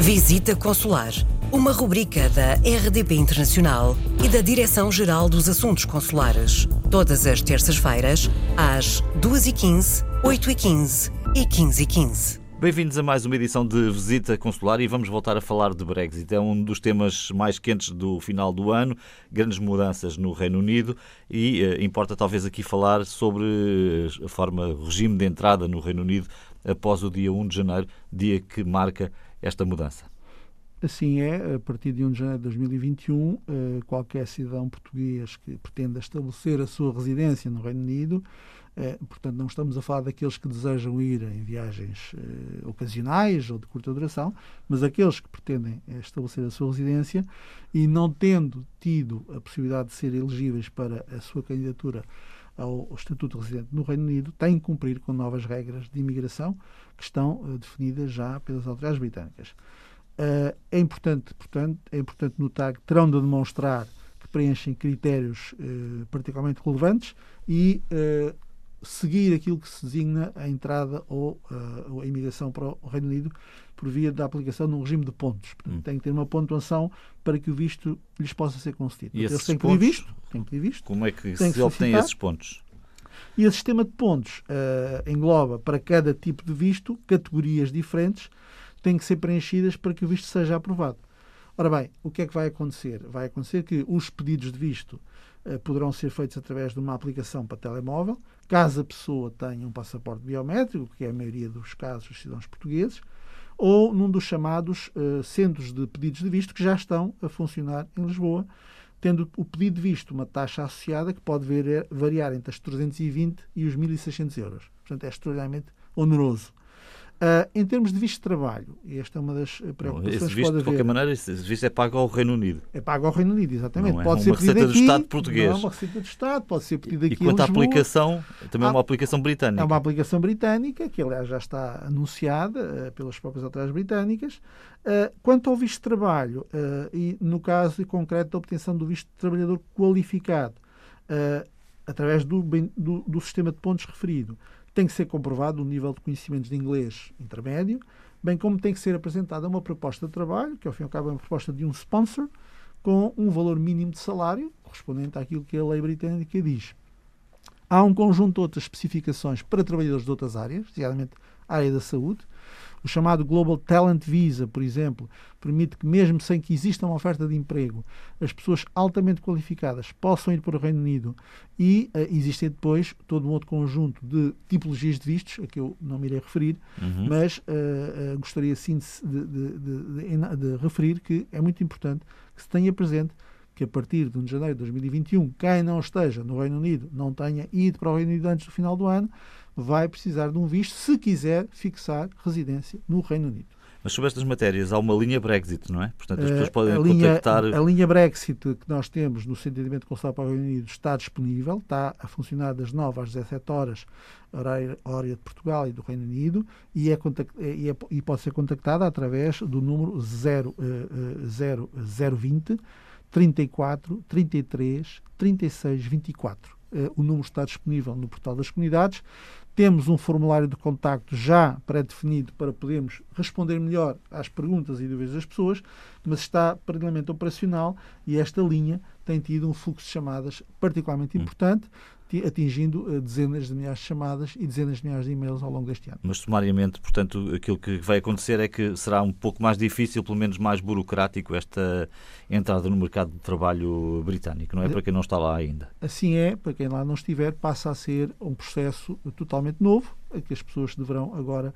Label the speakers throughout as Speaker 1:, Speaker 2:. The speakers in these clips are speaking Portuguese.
Speaker 1: Visita Consular, uma rubrica da RDP Internacional e da Direção-Geral dos Assuntos Consulares. Todas as terças-feiras, às 2h15, 8h15 e 15h15.
Speaker 2: Bem-vindos a mais uma edição de Visita Consular e vamos voltar a falar de Brexit. É um dos temas mais quentes do final do ano, grandes mudanças no Reino Unido e eh, importa talvez aqui falar sobre a forma, o regime de entrada no Reino Unido após o dia 1 de janeiro, dia que marca esta mudança?
Speaker 3: Assim é, a partir de 1 de janeiro de 2021, eh, qualquer cidadão português que pretenda estabelecer a sua residência no Reino Unido, eh, portanto, não estamos a falar daqueles que desejam ir em viagens eh, ocasionais ou de curta duração, mas aqueles que pretendem estabelecer a sua residência e não tendo tido a possibilidade de ser elegíveis para a sua candidatura ao Estatuto de Residente no Reino Unido, têm que cumprir com novas regras de imigração que estão uh, definidas já pelas autoridades britânicas. Uh, é importante, portanto, é importante notar que terão de demonstrar que preenchem critérios uh, particularmente relevantes e seguir aquilo que se designa a entrada ou a imigração para o Reino Unido por via da aplicação de um regime de pontos. Portanto, hum. Tem que ter uma pontuação para que o visto lhes possa ser concedido.
Speaker 2: E
Speaker 3: eles
Speaker 2: têm que pedir
Speaker 3: visto, têm que pedir visto.
Speaker 2: Como é que se obtém esses pontos?
Speaker 3: E o sistema de pontos uh, engloba para cada tipo de visto categorias diferentes têm que ser preenchidas para que o visto seja aprovado. Ora bem, o que é que vai acontecer? Vai acontecer que os pedidos de visto uh, poderão ser feitos através de uma aplicação para telemóvel, caso a pessoa tenha um passaporte biométrico, que é a maioria dos casos dos cidadãos portugueses, ou num dos chamados uh, centros de pedidos de visto que já estão a funcionar em Lisboa, tendo o pedido de visto uma taxa associada que pode variar entre as 320 e os 1.600 euros. Portanto, é extraordinariamente oneroso. Uh, em termos de visto de trabalho, e esta é uma das preocupações esse
Speaker 2: visto, que pode haver. De qualquer maneira, esse visto é pago ao Reino Unido.
Speaker 3: É pago ao Reino Unido, exatamente.
Speaker 2: Não é
Speaker 3: pode
Speaker 2: uma
Speaker 3: ser
Speaker 2: receita
Speaker 3: do
Speaker 2: Estado português.
Speaker 3: Não é uma receita do Estado, pode ser pedido aqui
Speaker 2: E quanto
Speaker 3: à
Speaker 2: aplicação, também é uma aplicação britânica.
Speaker 3: É uma aplicação britânica, que aliás já está anunciada uh, pelas próprias autoridades britânicas. Uh, quanto ao visto de trabalho, e no caso concreto da obtenção do visto de trabalhador qualificado, através do, do, do sistema de pontos referido, tem que ser comprovado o nível de conhecimentos de inglês intermédio, bem como tem que ser apresentada uma proposta de trabalho, que ao fim e ao cabo é uma proposta de um sponsor, com um valor mínimo de salário, correspondente àquilo que a lei britânica diz. Há um conjunto de outras especificações para trabalhadores de outras áreas, designadamente a área da saúde, o chamado Global Talent Visa, por exemplo, permite que, mesmo sem que exista uma oferta de emprego, as pessoas altamente qualificadas possam ir para o Reino Unido e uh, existem depois todo um outro conjunto de tipologias de vistos, a que eu não me irei referir, uhum. mas uh, uh, gostaria sim de, de, de, de referir que é muito importante que se tenha presente que a partir de 1 de janeiro de 2021, quem não esteja no Reino Unido, não tenha ido para o Reino Unido antes do final do ano, vai precisar de um visto se quiser fixar residência no Reino Unido.
Speaker 2: Mas sobre estas matérias há uma linha Brexit, não é? Portanto, as pessoas eh, podem a
Speaker 3: linha,
Speaker 2: contactar.
Speaker 3: A linha Brexit que nós temos no Centro de Atendimento Consular para o Reino Unido está disponível, está a funcionar das 9 às 17 horas, horário de Portugal e do Reino Unido, e, é, e, é, e pode ser contactada através do número 0, uh, 0020 34 33 36 24. Uh, o número está disponível no portal das comunidades. Temos um formulário de contacto já pré-definido para podermos responder melhor às perguntas e dúvidas das pessoas, mas está particularmente operacional e esta linha tem tido um fluxo de chamadas particularmente hum. Atingindo eh, dezenas de milhares de chamadas e dezenas de milhares de e-mails ao longo deste ano.
Speaker 2: Mas, sumariamente, portanto, aquilo que vai acontecer é que será um pouco mais difícil, pelo menos mais burocrático, esta entrada no mercado de trabalho britânico, não é? Para quem não está lá ainda.
Speaker 3: Assim é, para quem lá não estiver, passa a ser um processo totalmente novo, que as pessoas deverão agora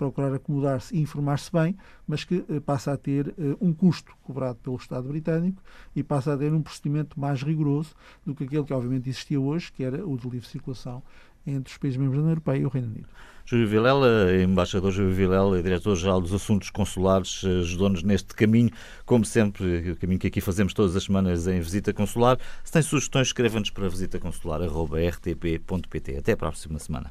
Speaker 3: procurar acomodar-se e informar-se bem, mas que eh, passa a ter eh, um custo cobrado pelo Estado britânico e passa a ter um procedimento mais rigoroso do que aquele que obviamente existia hoje, que era o de livre circulação entre os países membros da União Europeia e o Reino Unido.
Speaker 2: Júlio Vilela, embaixador Júlio Vilela, diretor-geral dos Assuntos Consulares, eh, ajudou-nos neste caminho, como sempre, o caminho que aqui fazemos todas as semanas em Visita Consular. Se tem sugestões, escreva-nos para visitaconsular.rtp.pt. Até a próxima semana.